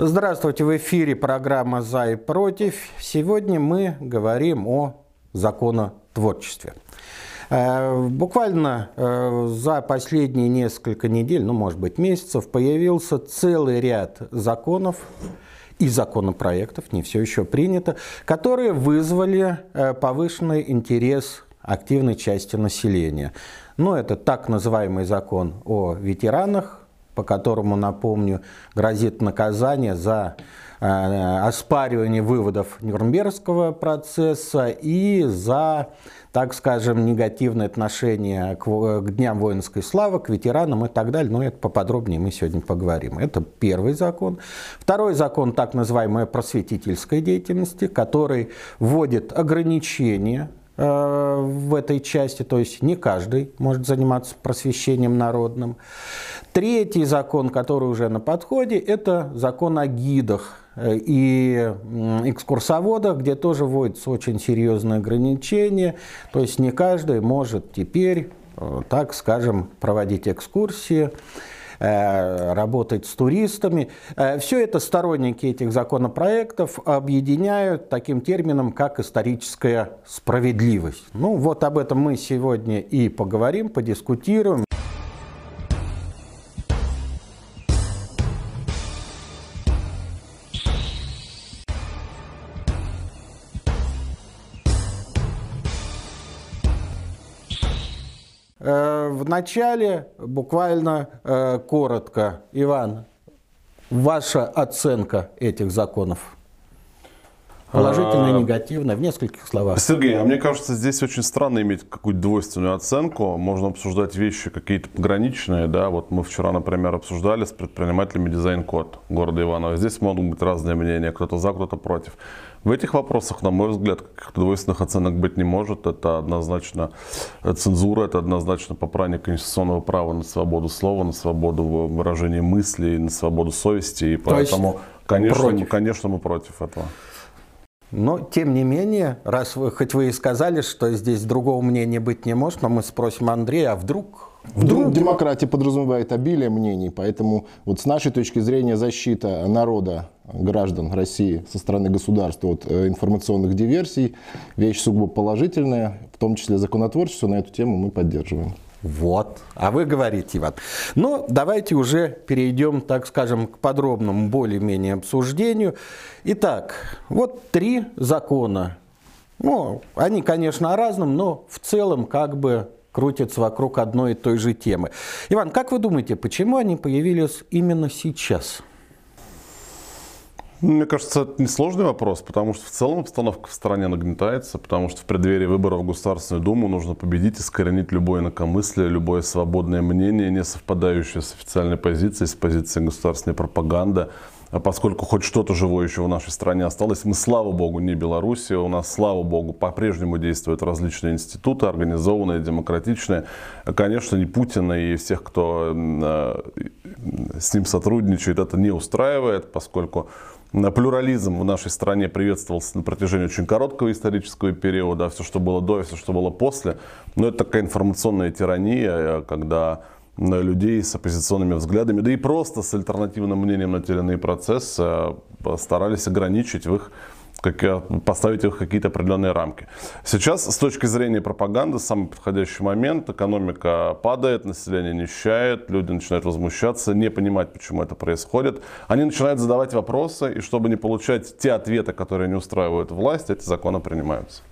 Здравствуйте, в эфире программа «За и против». Сегодня мы говорим о законотворчестве. Э, буквально э, за последние несколько недель, ну, может быть, месяцев, появился целый ряд законов и законопроектов, не все еще принято, которые вызвали э, повышенный интерес активной части населения. Ну, это так называемый закон о ветеранах, по которому, напомню, грозит наказание за э, оспаривание выводов Нюрнбергского процесса и за, так скажем, негативное отношение к, к Дням воинской славы, к ветеранам и так далее. Но это поподробнее мы сегодня поговорим. Это первый закон. Второй закон, так называемая просветительской деятельности, который вводит ограничения в этой части, то есть не каждый может заниматься просвещением народным. Третий закон, который уже на подходе, это закон о гидах э, и экскурсоводах, где тоже вводятся очень серьезные ограничения. То есть не каждый может теперь, э, так скажем, проводить экскурсии Э, работать с туристами. Э, Все это сторонники этих законопроектов объединяют таким термином, как историческая справедливость. Ну вот об этом мы сегодня и поговорим, подискутируем. В начале буквально э, коротко, Иван, ваша оценка этих законов? Положительная, а, негативная, в нескольких словах. Сергей, а мне кажется, здесь очень странно иметь какую-то двойственную оценку. Можно обсуждать вещи какие-то пограничные. Да? Вот мы вчера, например, обсуждали с предпринимателями дизайн-код города Иваново. Здесь могут быть разные мнения, кто-то за, кто-то против. В этих вопросах, на мой взгляд, каких-то двойственных оценок быть не может. Это однозначно цензура, это однозначно попрание конституционного права на свободу слова, на свободу выражения мыслей, на свободу совести. И поэтому, конечно, конечно, мы против этого. Но, тем не менее, раз вы, хоть вы и сказали, что здесь другого мнения быть не может, но мы спросим Андрея, а вдруг Вдруг демократия подразумевает обилие мнений, поэтому вот с нашей точки зрения защита народа, граждан России со стороны государства от э, информационных диверсий вещь сугубо положительная, в том числе законотворчество на эту тему мы поддерживаем. Вот. А вы говорите, Иван. Ну, давайте уже перейдем, так скажем, к подробному более-менее обсуждению. Итак, вот три закона. Ну, они, конечно, о разном, но в целом как бы крутятся вокруг одной и той же темы. Иван, как вы думаете, почему они появились именно сейчас? Мне кажется, это несложный вопрос, потому что в целом обстановка в стране нагнетается, потому что в преддверии выборов в Государственную Думу нужно победить, искоренить любое инакомыслие, любое свободное мнение, не совпадающее с официальной позицией, с позицией государственной пропаганды. А поскольку хоть что-то живое еще в нашей стране осталось, мы, слава богу, не Белоруссия, у нас, слава богу, по-прежнему действуют различные институты, организованные, демократичные. Конечно, не Путина и всех, кто э, с ним сотрудничает, это не устраивает, поскольку Плюрализм в нашей стране приветствовался на протяжении очень короткого исторического периода. Все, что было до, все, что было после. Но это такая информационная тирания, э, когда людей с оппозиционными взглядами, да и просто с альтернативным мнением на те или иные процессы э, старались ограничить в их как, поставить их в какие-то определенные рамки. Сейчас, с точки зрения пропаганды, самый подходящий момент. Экономика падает, население нищает, люди начинают возмущаться, не понимать, почему это происходит. Они начинают задавать вопросы, и чтобы не получать те ответы, которые не устраивают власть, эти законы принимаются.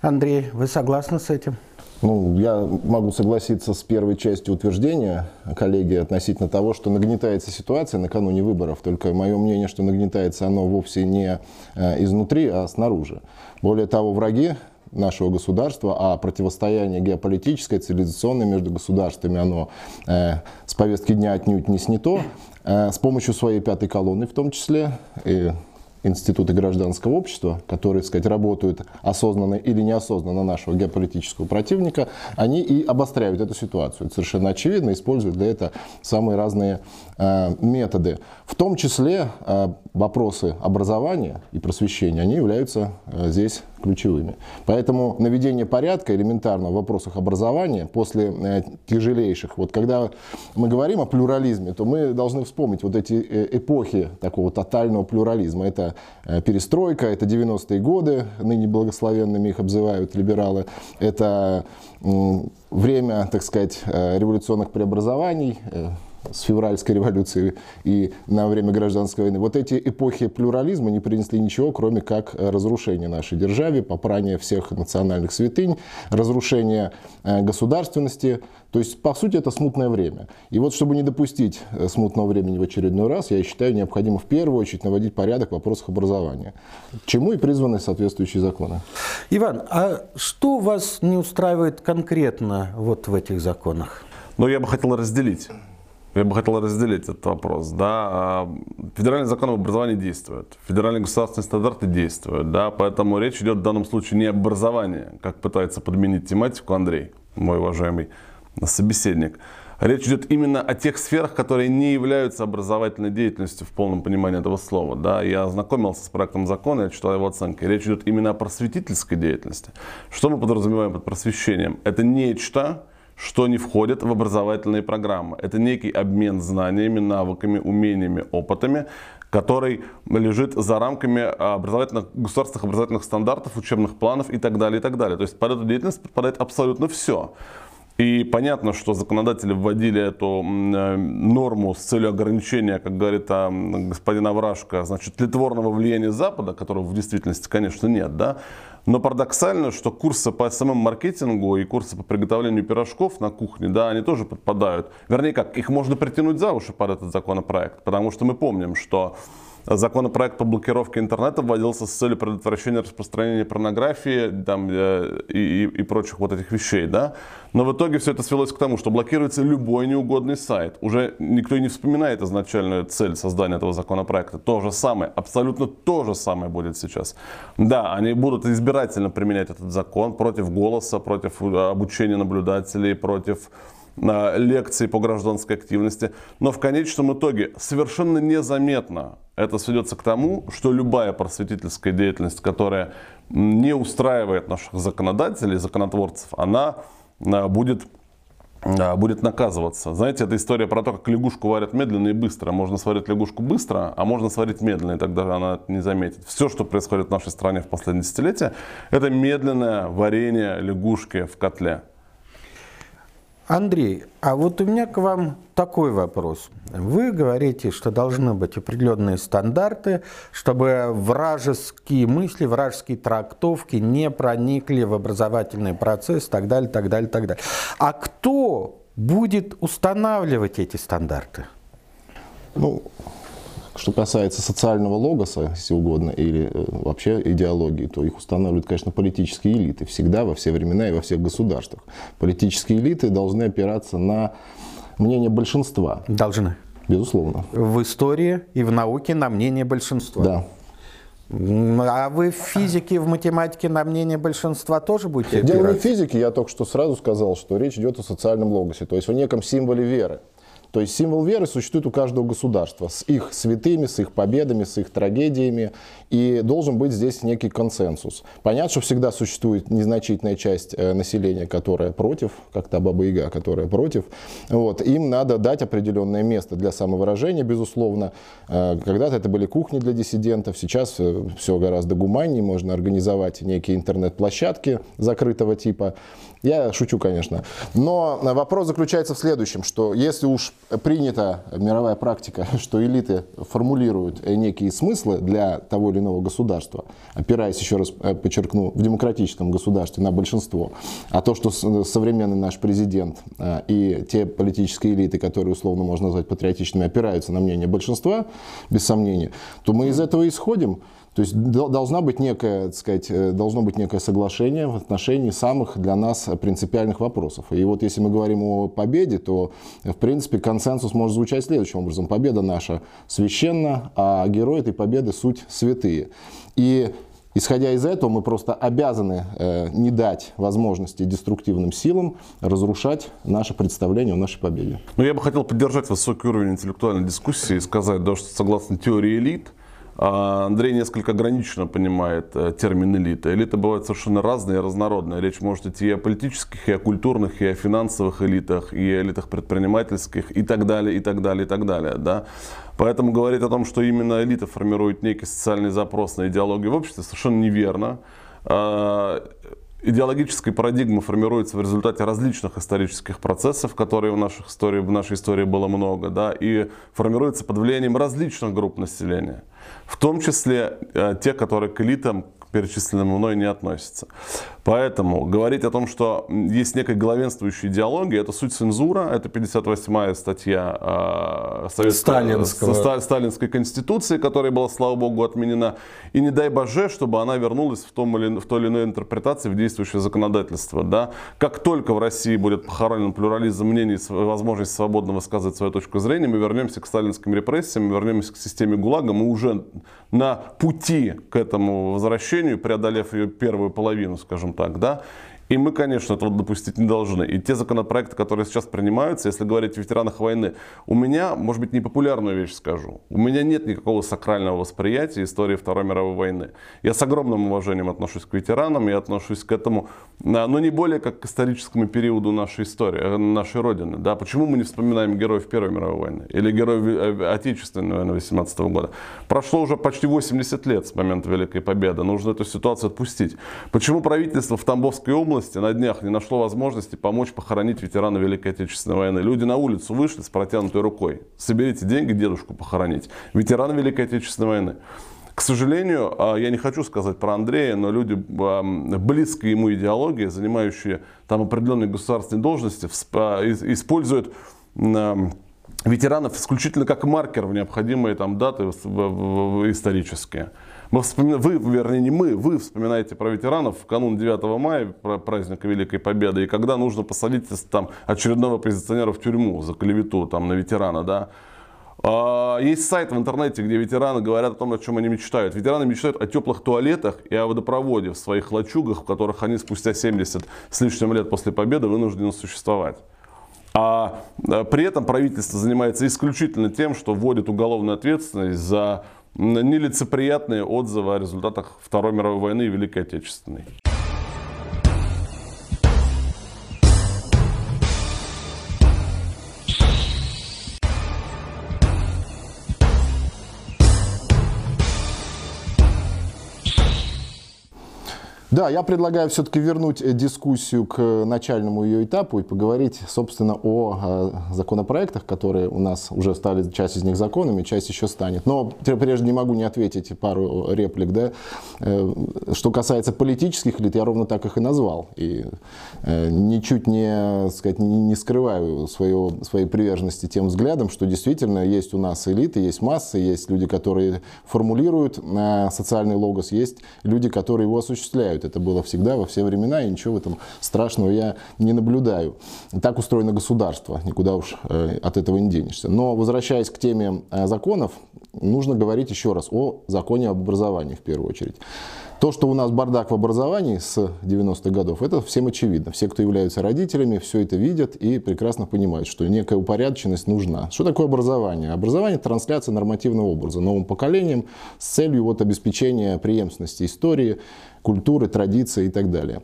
Андрей, вы согласны с этим? Ну, я могу согласиться с первой частью утверждения коллеги относительно того, что нагнетается ситуация накануне выборов. Только мое мнение, что нагнетается оно вовсе не э, изнутри, а снаружи. Более того, враги нашего государства, а противостояние геополитическое, цивилизационное между государствами, оно э, с повестки дня отнюдь не снято. Э, с помощью своей пятой колонны в том числе, и институты гражданского общества, которые, так сказать, работают осознанно или неосознанно на нашего геополитического противника, они и обостряют эту ситуацию. Это совершенно очевидно, используют для этого самые разные э, методы. В том числе э, вопросы образования и просвещения, они являются э, здесь ключевыми. Поэтому наведение порядка элементарно в вопросах образования после э, тяжелейших, вот когда мы говорим о плюрализме, то мы должны вспомнить вот эти э, эпохи такого тотального плюрализма. Это э, перестройка, это 90-е годы, ныне благословенными их обзывают либералы, это время, так сказать, революционных преобразований, с февральской революции и на время гражданской войны, вот эти эпохи плюрализма не принесли ничего, кроме как разрушения нашей державы, попрания всех национальных святынь, разрушения э, государственности. То есть, по сути, это смутное время. И вот, чтобы не допустить э, смутного времени в очередной раз, я считаю, необходимо в первую очередь наводить порядок в вопросах образования, к чему и призваны соответствующие законы. Иван, а что вас не устраивает конкретно вот в этих законах? Ну, я бы хотел разделить я бы хотел разделить этот вопрос. Да. А, федеральный закон об образовании действует, федеральные государственные стандарты действуют, да, поэтому речь идет в данном случае не об образовании, как пытается подменить тематику Андрей, мой уважаемый собеседник. Речь идет именно о тех сферах, которые не являются образовательной деятельностью в полном понимании этого слова. Да, я ознакомился с проектом закона, я читал его оценки. Речь идет именно о просветительской деятельности. Что мы подразумеваем под просвещением? Это нечто, что не входит в образовательные программы. Это некий обмен знаниями, навыками, умениями, опытами, который лежит за рамками образовательных, государственных образовательных стандартов, учебных планов и так далее, и так далее. То есть под эту деятельность подпадает абсолютно все. И понятно, что законодатели вводили эту э, норму с целью ограничения, как говорит а, господин Аврашко, значит, тлетворного влияния Запада, которого в действительности, конечно, нет, да, но парадоксально, что курсы по СММ-маркетингу и курсы по приготовлению пирожков на кухне, да, они тоже подпадают. Вернее, как, их можно притянуть за уши под этот законопроект, потому что мы помним, что Законопроект по блокировке интернета вводился с целью предотвращения распространения порнографии там, э, и, и, и прочих вот этих вещей. Да? Но в итоге все это свелось к тому, что блокируется любой неугодный сайт. Уже никто и не вспоминает изначальную цель создания этого законопроекта. То же самое, абсолютно то же самое будет сейчас. Да, они будут избирательно применять этот закон против голоса, против э, обучения наблюдателей, против лекции по гражданской активности. Но в конечном итоге совершенно незаметно это сведется к тому, что любая просветительская деятельность, которая не устраивает наших законодателей, законотворцев, она а, будет а, будет наказываться. Знаете, это история про то, как лягушку варят медленно и быстро. Можно сварить лягушку быстро, а можно сварить медленно, и тогда она не заметит. Все, что происходит в нашей стране в последние десятилетия, это медленное варение лягушки в котле. Андрей, а вот у меня к вам такой вопрос. Вы говорите, что должны быть определенные стандарты, чтобы вражеские мысли, вражеские трактовки не проникли в образовательный процесс, так далее, так далее, так далее. А кто будет устанавливать эти стандарты? Ну, что касается социального логоса, если угодно, или э, вообще идеологии, то их устанавливают, конечно, политические элиты. Всегда, во все времена и во всех государствах. Политические элиты должны опираться на мнение большинства. Должны. Безусловно. В истории и в науке на мнение большинства. Да. А вы в физике, в математике на мнение большинства тоже будете опираться? Дело не в физике, я только что сразу сказал, что речь идет о социальном логосе, то есть о неком символе веры. То есть символ веры существует у каждого государства с их святыми, с их победами, с их трагедиями. И должен быть здесь некий консенсус. Понятно, что всегда существует незначительная часть э, населения, которая против, как та Баба Яга, которая против. Вот. Им надо дать определенное место для самовыражения, безусловно. Э, когда-то это были кухни для диссидентов, сейчас э, все гораздо гуманнее. Можно организовать некие интернет-площадки закрытого типа. Я шучу, конечно. Но вопрос заключается в следующем, что если уж принята мировая практика, что элиты формулируют некие смыслы для того или иного государства, опираясь, еще раз э, подчеркну, в демократическом государстве на большинство, а то, что современный наш президент э, и те политические элиты, которые условно можно назвать патриотичными, опираются на мнение большинства, без сомнения, то мы из этого исходим. То есть должна быть некое, так сказать, э, должно быть некое соглашение в отношении самых для нас принципиальных вопросов. И вот если мы говорим о победе, то, в принципе, консенсус может звучать следующим образом. Победа наша священна, а герои этой победы суть святые. И Исходя из этого, мы просто обязаны э, не дать возможности деструктивным силам разрушать наше представление о нашей победе. Ну, я бы хотел поддержать высокий уровень интеллектуальной дискуссии и сказать, да, что согласно теории элит, Андрей несколько ограниченно понимает э, термин элита. Элиты бывают совершенно разные и разнородные. Речь может идти и о политических, и о культурных, и о финансовых элитах, и о элитах предпринимательских, и так далее, и так далее, и так далее. Да? Поэтому говорить о том, что именно элита формирует некий социальный запрос на идеологию в обществе, совершенно неверно. Идеологическая парадигма формируется в результате различных исторических процессов, которые в, наших истории, в нашей истории было много, да, и формируется под влиянием различных групп населения в том числе э, те, которые к элитам, перечисленным мной, не относятся. Поэтому говорить о том, что есть некая главенствующая идеология, это суть цензура, это 58-я статья э, Советской, Сталинской Конституции, которая была, слава богу, отменена. И не дай боже, чтобы она вернулась в, том или, в той или иной интерпретации в действующее законодательство. Да? Как только в России будет похоронен плюрализм мнений, возможность свободно высказывать свою точку зрения, мы вернемся к сталинским репрессиям, мы вернемся к системе ГУЛАГа, мы уже на пути к этому возвращению, преодолев ее первую половину, скажем так, да, и мы, конечно, этого допустить не должны. И те законопроекты, которые сейчас принимаются, если говорить о ветеранах войны, у меня, может быть, непопулярную вещь скажу. У меня нет никакого сакрального восприятия истории Второй мировой войны. Я с огромным уважением отношусь к ветеранам, я отношусь к этому, но не более как к историческому периоду нашей истории, э, нашей Родины. Да? Почему мы не вспоминаем героев Первой мировой войны или героев э, Отечественной войны 18 года? Прошло уже почти 80 лет с момента Великой Победы. Нужно эту ситуацию отпустить. Почему правительство в Тамбовской области области на днях не нашло возможности помочь похоронить ветерана Великой Отечественной войны. Люди на улицу вышли с протянутой рукой. Соберите деньги дедушку похоронить. Ветерана Великой Отечественной войны. К сожалению, а, я не хочу сказать про Андрея, но люди а, близкой ему идеологии, занимающие там определенные государственные должности, а, используют ветеранов исключительно как маркер в необходимые там даты исторические. Мы вспоминаем, вы, вернее, не мы, вы вспоминаете про ветеранов в канун 9 мая, про праздника Великой Победы, и когда нужно посадить там, очередного оппозиционера в тюрьму за клевету там, на ветерана, да, а, есть сайт в интернете, где ветераны говорят о том, о чем они мечтают. Ветераны мечтают о теплых туалетах и о водопроводе в своих лачугах, в которых они спустя 70 с лишним лет после победы вынуждены существовать. А при этом правительство занимается исключительно тем, что вводит уголовную ответственность за нелицеприятные отзывы о результатах Второй мировой войны и Великой Отечественной. Да, я предлагаю все-таки вернуть э, дискуссию к начальному ее этапу и поговорить, собственно, о э, законопроектах, которые у нас уже стали, часть из них законами, часть еще станет. Но прежде не могу не ответить пару реплик. Да? Э, что касается политических элит, я ровно так их и назвал. И ничуть не, сказать, не скрываю свою, своей приверженности тем взглядам, что действительно есть у нас элиты, есть массы, есть люди, которые формулируют социальный логос, есть люди, которые его осуществляют помогают. Это было всегда, во все времена, и ничего в этом страшного я не наблюдаю. Так устроено государство, никуда уж э, от этого не денешься. Но возвращаясь к теме э, законов, нужно говорить еще раз о законе об образовании в первую очередь. То, что у нас бардак в образовании с 90-х годов, это всем очевидно. Все, кто являются родителями, все это видят и прекрасно понимают, что некая упорядоченность нужна. Что такое образование? Образование – это трансляция нормативного образа новым поколением с целью вот обеспечения преемственности истории, культуры, традиции и так далее.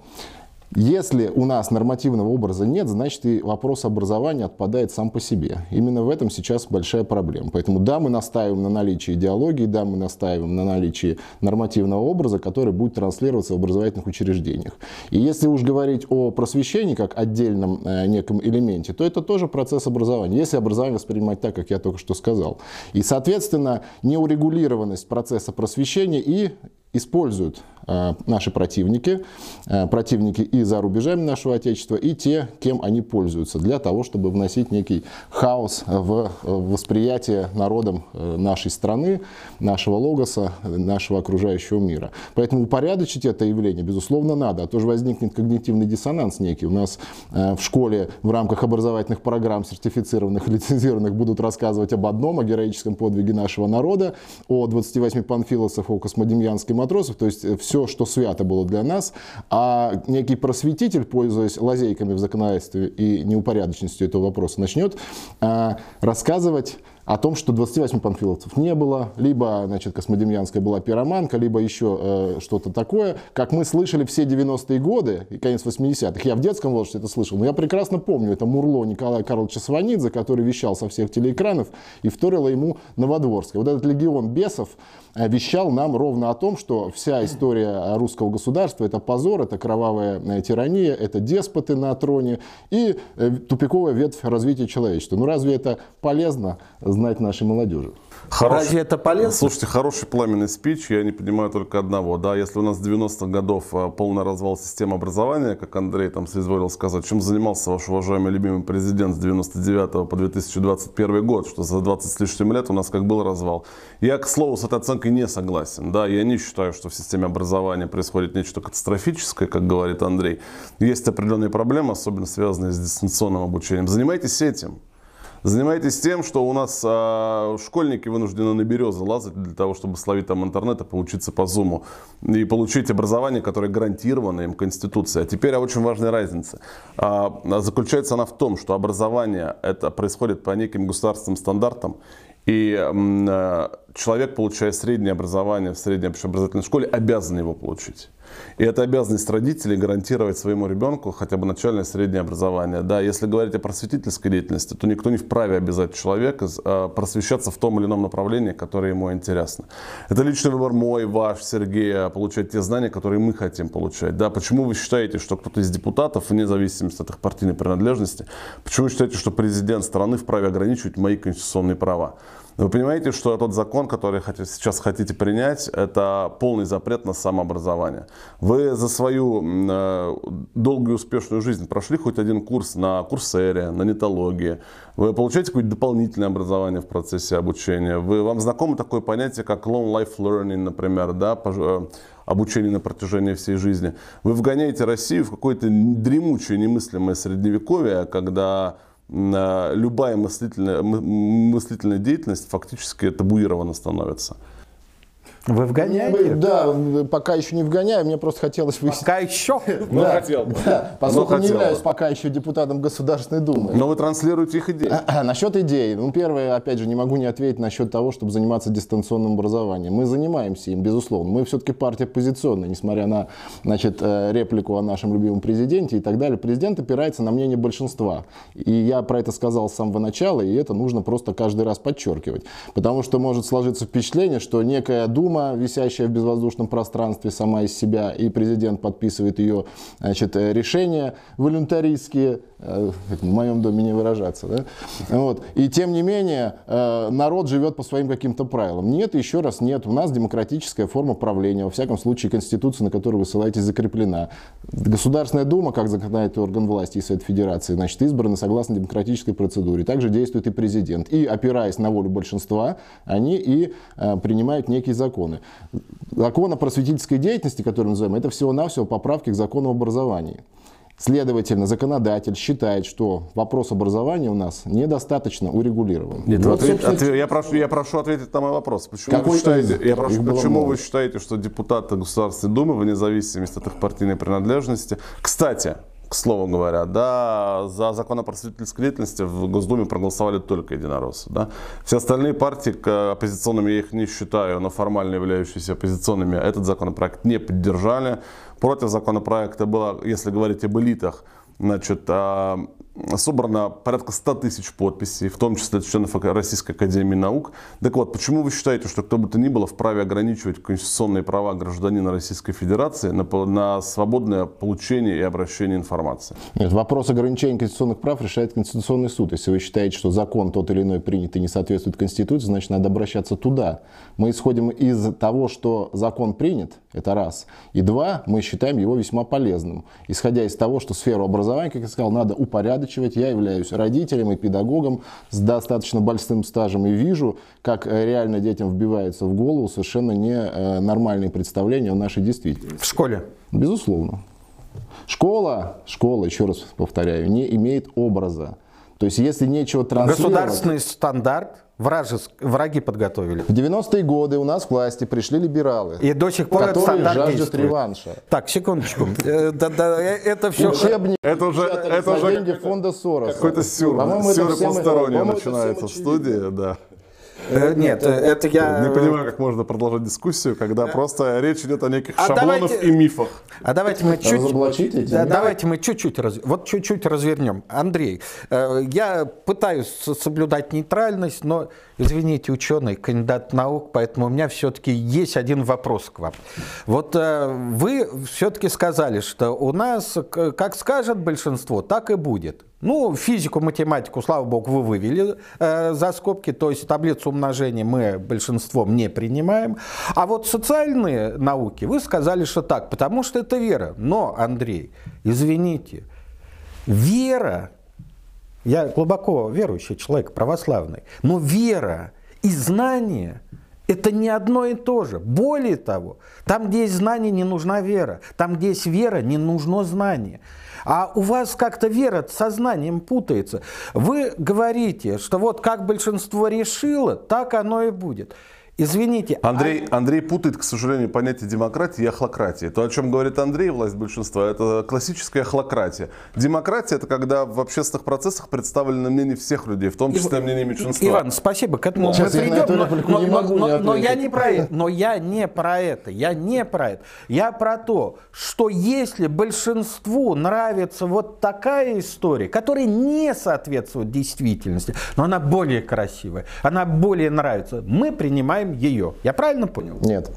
Если у нас нормативного образа нет, значит и вопрос образования отпадает сам по себе. Именно в этом сейчас большая проблема. Поэтому да, мы настаиваем на наличии идеологии, да, мы настаиваем на наличии нормативного образа, который будет транслироваться в образовательных учреждениях. И если уж говорить о просвещении как отдельном э, неком элементе, то это тоже процесс образования. Если образование воспринимать так, как я только что сказал. И, соответственно, неурегулированность процесса просвещения и используют наши противники, э, противники и за рубежами нашего Отечества, и те, кем они пользуются, для того, чтобы вносить некий хаос в восприятие народом э, нашей страны, нашего логоса, нашего окружающего мира. Поэтому упорядочить это явление, безусловно, надо, а то возникнет когнитивный диссонанс некий. У нас в школе в рамках образовательных программ сертифицированных, лицензированных будут рассказывать об одном, о героическом подвиге нашего народа, о 28 панфилосах, о космодемьянской матросов, то есть э, все, что свято было для нас, а некий просветитель, пользуясь лазейками в законодательстве и неупорядоченностью этого вопроса, начнет а, рассказывать о том, что 28 панфиловцев не было, либо, значит, Космодемьянская была пироманка, либо еще э, что-то такое, как мы слышали все 90-е годы и конец 80-х. Я в детском возрасте это слышал, но я прекрасно помню, это Мурло Николая Карловича Сванидзе, который вещал со всех телеэкранов и вторила ему Новодворская. Вот этот легион бесов э, вещал нам ровно о том, что вся история русского государства это позор, это кровавая э, тирания, это деспоты на троне и э, тупиковая ветвь развития человечества. Ну разве это полезно знать нашей молодежи. Хороший, Разве это полезно? Слушайте, хороший пламенный спич, я не понимаю только одного. Да, если у нас с 90-х годов а, полный развал системы образования, как Андрей там соизволил сказать, чем занимался ваш уважаемый любимый президент с 99 по 2021 год, что за 20 с лишним лет у нас как был развал. Я, к слову, с этой оценкой не согласен. Да, я не считаю, что в системе образования происходит нечто катастрофическое, как говорит Андрей. Есть определенные проблемы, особенно связанные с дистанционным обучением. Занимайтесь этим. Занимайтесь тем, что у нас а, школьники вынуждены на березы лазать для того, чтобы словить там интернет и поучиться по зуму. И получить образование, которое гарантировано им Конституцией. А теперь о очень важной разнице. А, заключается она в том, что образование это происходит по неким государственным стандартам. И э, человек, получая среднее образование в средней общеобразовательной школе, обязан его получить. И это обязанность родителей гарантировать своему ребенку хотя бы начальное среднее образование. Да, если говорить о просветительской деятельности, то никто не вправе обязать человека а, просвещаться в том или ином направлении, которое ему интересно. Это личный выбор мой, ваш, Сергея, получать те знания, которые мы хотим получать. Да, почему вы считаете, что кто-то из депутатов, вне зависимости от их партийной принадлежности, почему вы считаете, что президент страны вправе ограничивать мои конституционные права? Вы понимаете, что тот закон, который сейчас хотите принять, это полный запрет на самообразование. Вы за свою э, долгую успешную жизнь прошли хоть один курс на курсере, на нетологии. Вы получаете какое-то дополнительное образование в процессе обучения. Вы, вам знакомо такое понятие, как long life learning, например, да, э, обучение на протяжении всей жизни. Вы вгоняете Россию в какое-то дремучее, немыслимое средневековье, когда любая мыслительная, мыслительная деятельность фактически табуирована становится. Вы вгоняете? Да, пока еще не вгоняю, мне просто хотелось выяснить. Пока еще? Ну, да, хотел. Да, поскольку не являюсь пока еще депутатом Государственной Думы. Но вы транслируете их идеи. А, а, насчет идей. Ну, первое, опять же, не могу не ответить насчет того, чтобы заниматься дистанционным образованием. Мы занимаемся им, безусловно. Мы все-таки партия оппозиционная, несмотря на значит, э, реплику о нашем любимом президенте и так далее. Президент опирается на мнение большинства. И я про это сказал с самого начала, и это нужно просто каждый раз подчеркивать. Потому что может сложиться впечатление, что некая Дума Дума, висящая в безвоздушном пространстве сама из себя, и президент подписывает ее значит, решения волюнтаристские, э, в моем доме не выражаться. Да? Вот. И тем не менее, э, народ живет по своим каким-то правилам. Нет, еще раз нет. У нас демократическая форма правления. Во всяком случае, Конституция, на которую вы ссылаетесь, закреплена. Государственная Дума, как законодательный орган власти и Совет Федерации, значит, избраны согласно демократической процедуре. Также действует и президент. И опираясь на волю большинства, они и э, принимают некий закон законы. Закон о просветительской деятельности, который мы называем, это всего-навсего поправки к закону об образовании. Следовательно, законодатель считает, что вопрос образования у нас недостаточно урегулирован. Нет, вот, ответ, ответ, я, прошу, я прошу ответить на мой вопрос. Почему, вы считаете, я прошу, почему вы считаете, что депутаты Государственной Думы, вне зависимости от их партийной принадлежности, кстати, к слову говоря, да, за закон о просветительской деятельности в Госдуме проголосовали только единороссы. Да. Все остальные партии, оппозиционными я их не считаю, но формально являющиеся оппозиционными, этот законопроект не поддержали. Против законопроекта было, если говорить об элитах, значит, а, собрано порядка 100 тысяч подписей, в том числе членов Российской Академии Наук. Так вот, почему вы считаете, что кто бы то ни было вправе ограничивать конституционные права гражданина Российской Федерации на, на свободное получение и обращение информации? Нет, вопрос ограничения конституционных прав решает Конституционный суд. Если вы считаете, что закон тот или иной принят и не соответствует Конституции, значит, надо обращаться туда. Мы исходим из того, что закон принят, это раз. И два, мы считаем его весьма полезным. Исходя из того, что сферу образования, как я сказал, надо упорядочивать. Я являюсь родителем и педагогом с достаточно большим стажем и вижу, как э, реально детям вбивается в голову совершенно ненормальные представления о нашей действительности. В школе? Безусловно. Школа, школа, еще раз повторяю, не имеет образа. То есть, если нечего транслировать... Государственный стандарт Вражеск, враги подготовили. В 90-е годы у нас к власти пришли либералы. И до сих пор которые это жаждут действует. реванша. Так, секундочку. Э, это все... Учебники это уже, это уже деньги фонда Сороса. Какой-то сюр, сюр полсторонний начинается в студии, да. Э, Нет, э, это я... Не понимаю, как можно продолжать дискуссию, когда просто речь идет о неких А шаблонах давайте- и мифах. А давайте мы чуть... Разоблачить эти? Да, давайте мы чуть-чуть, раз- вот чуть-чуть развернем. Андрей, э, я пытаюсь соблюдать нейтральность, но, извините, ученый, кандидат наук, поэтому у меня все-таки есть один вопрос к вам. Вот э, вы все-таки сказали, что у нас, как скажет большинство, так и будет. Ну, физику, математику, слава богу, вы вывели э, за скобки, то есть таблицу умножения мы большинством не принимаем. А вот социальные науки, вы сказали, что так, потому что это вера. Но, Андрей, извините, вера, я глубоко верующий человек, православный, но вера и знание – это не одно и то же. Более того, там, где есть знание, не нужна вера. Там, где есть вера, не нужно знание. А у вас как-то вера со знанием путается. Вы говорите, что вот как большинство решило, так оно и будет. Извините, а- Андрей, Андрей путает, к сожалению, понятие демократии и ахлократии. То, о чем говорит Андрей, власть большинства, это классическая ахлократия. Демократия – это когда в общественных процессах представлено мнение всех людей, в том числе мнение меньшинства. Иван, спасибо, к этому Сейчас мы придем, но, но- не могу но- не но я не про это, но я не про это, я не про это. Я про то, что если большинству нравится вот такая история, которая не соответствует действительности, но она более красивая, она более нравится, мы принимаем ее. Я правильно понял? Нет.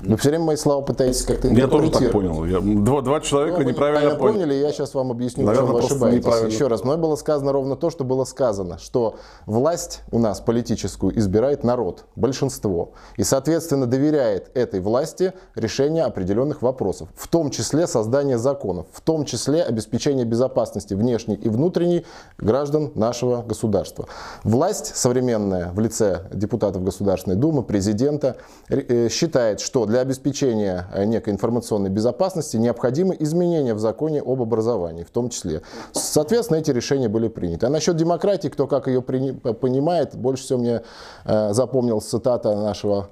Вы все время мои слова пытаетесь как-то Я тоже так понял. Я- два, два человека Ну, неправильно поняли. поняли, я сейчас вам объясню, Наверное, в чем вы ошибаетесь. неправильно. Еще раз, мной было сказано ровно то, что было сказано, что власть у нас политическую избирает народ, большинство, и, соответственно, доверяет этой власти решение определенных вопросов, в том числе создание законов, в том числе обеспечение безопасности внешней и внутренней граждан нашего государства. Власть современная в лице депутатов Государственной Думы, президента э, считает, что для обеспечения э, некой информационной безопасности необходимы изменения в законе об образовании, в том числе. Соответственно, эти решения были приняты. А насчет демократии, кто как ее понимает, больше всего мне э, запомнилась цитата нашего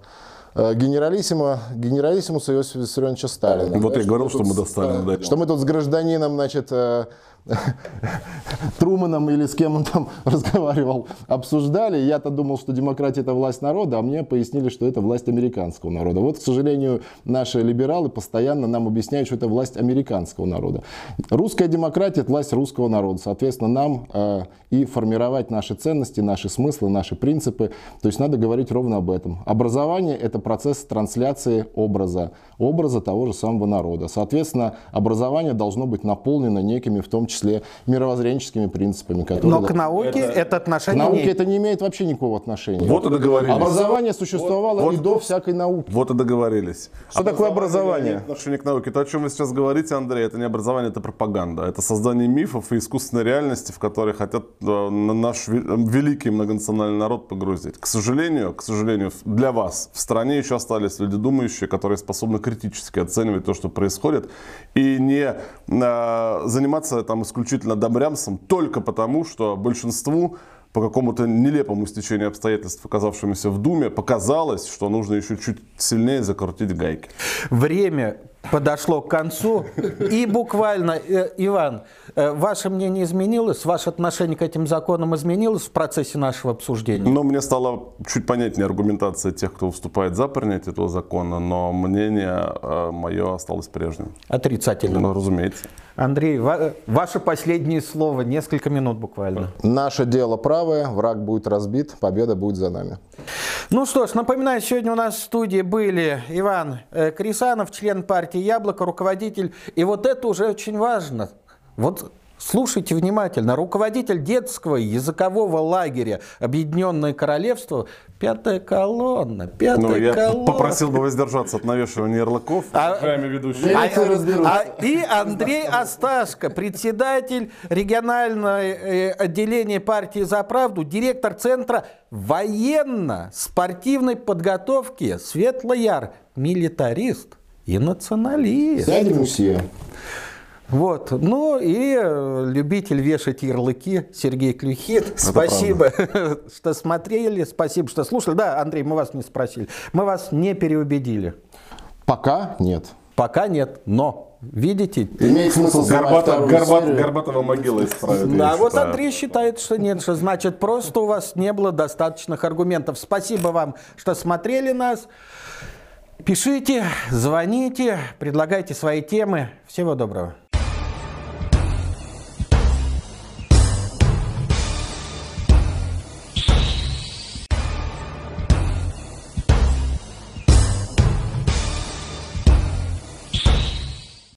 э, генералиссима, генералиссимуса Иосифа Виссарионовича Сталина. Вот Да, я говорил, мы что тут мы Сталина э, дойдем. Что мы тут с гражданином, значит, э, Труманом или с кем он там разговаривал, обсуждали. Я-то думал, что демократия это власть народа, а мне пояснили, что это власть американского народа. Вот, к сожалению, наши либералы постоянно нам объясняют, что это власть американского народа. Русская демократия это власть русского народа. Соответственно, нам э, и формировать наши ценности, наши смыслы, наши принципы. То есть надо говорить ровно об этом. Образование это процесс трансляции образа, образа того же самого народа. Соответственно, образование должно быть наполнено некими, в том числе, мировоззренческими принципами, которые... Но к науке это, К отношение науке не это не имеет вообще никакого отношения. Вот и договорились. Образование существовало Вот- и до всякой науки. Вот и договорились. Что такое образование? отношение к науке. То, о чем вы сейчас говорите, Андрей, это не образование, это пропаганда. Это создание мифов и искусственной реальности, в которые хотят э, на наш ве- великий многонациональный народ погрузить. К сожалению, к сожалению, для вас в стране еще остались люди думающие, которые способны критически оценивать то, что происходит, и не э, заниматься там исключительно добрямсом только потому, что большинству по какому-то нелепому стечению обстоятельств, оказавшемуся в Думе, показалось, что нужно еще чуть сильнее закрутить гайки. Время подошло к концу. И буквально, э, Иван, э, ваше мнение изменилось, ваше отношение к этим законам изменилось в процессе нашего обсуждения? Но мне стало чуть понятнее аргументация тех, кто выступает за принятие этого закона, но мнение э, мое осталось прежним. Отрицательно. Ну, разумеется. Андрей, ва- ваше последнее слово, несколько минут буквально. Наше дело правое, враг будет разбит, победа будет за нами. Ну что ж, напоминаю, сегодня у нас в студии были Иван э, Крисанов, член партии «Яблоко», руководитель. И вот это уже очень важно. Вот слушайте внимательно. Руководитель детского языкового лагеря «Объединенное королевство» Пятая колонна, пятая Ну, я колонна. попросил бы воздержаться от навешивания ярлыков, А-. А- разберутся. а- и Андрей Осташко, председатель регионального э, отделения партии «За правду», директор Центра военно-спортивной подготовки «Светлояр», милитарист и националист. Сядем все. Вот. Ну и э, любитель вешать ярлыки Сергей Клюхин. Спасибо, что смотрели, спасибо, что слушали. Да, Андрей, мы вас не спросили. Мы вас не переубедили. Пока нет. Пока нет, но видите? Имеет смысл Горбата, горбат. Горбатова могила исправит. Да, вот считаю. Андрей считает, что нет, что значит просто у вас не было достаточных аргументов. Спасибо вам, что смотрели нас. Пишите, звоните, предлагайте свои темы. Всего доброго.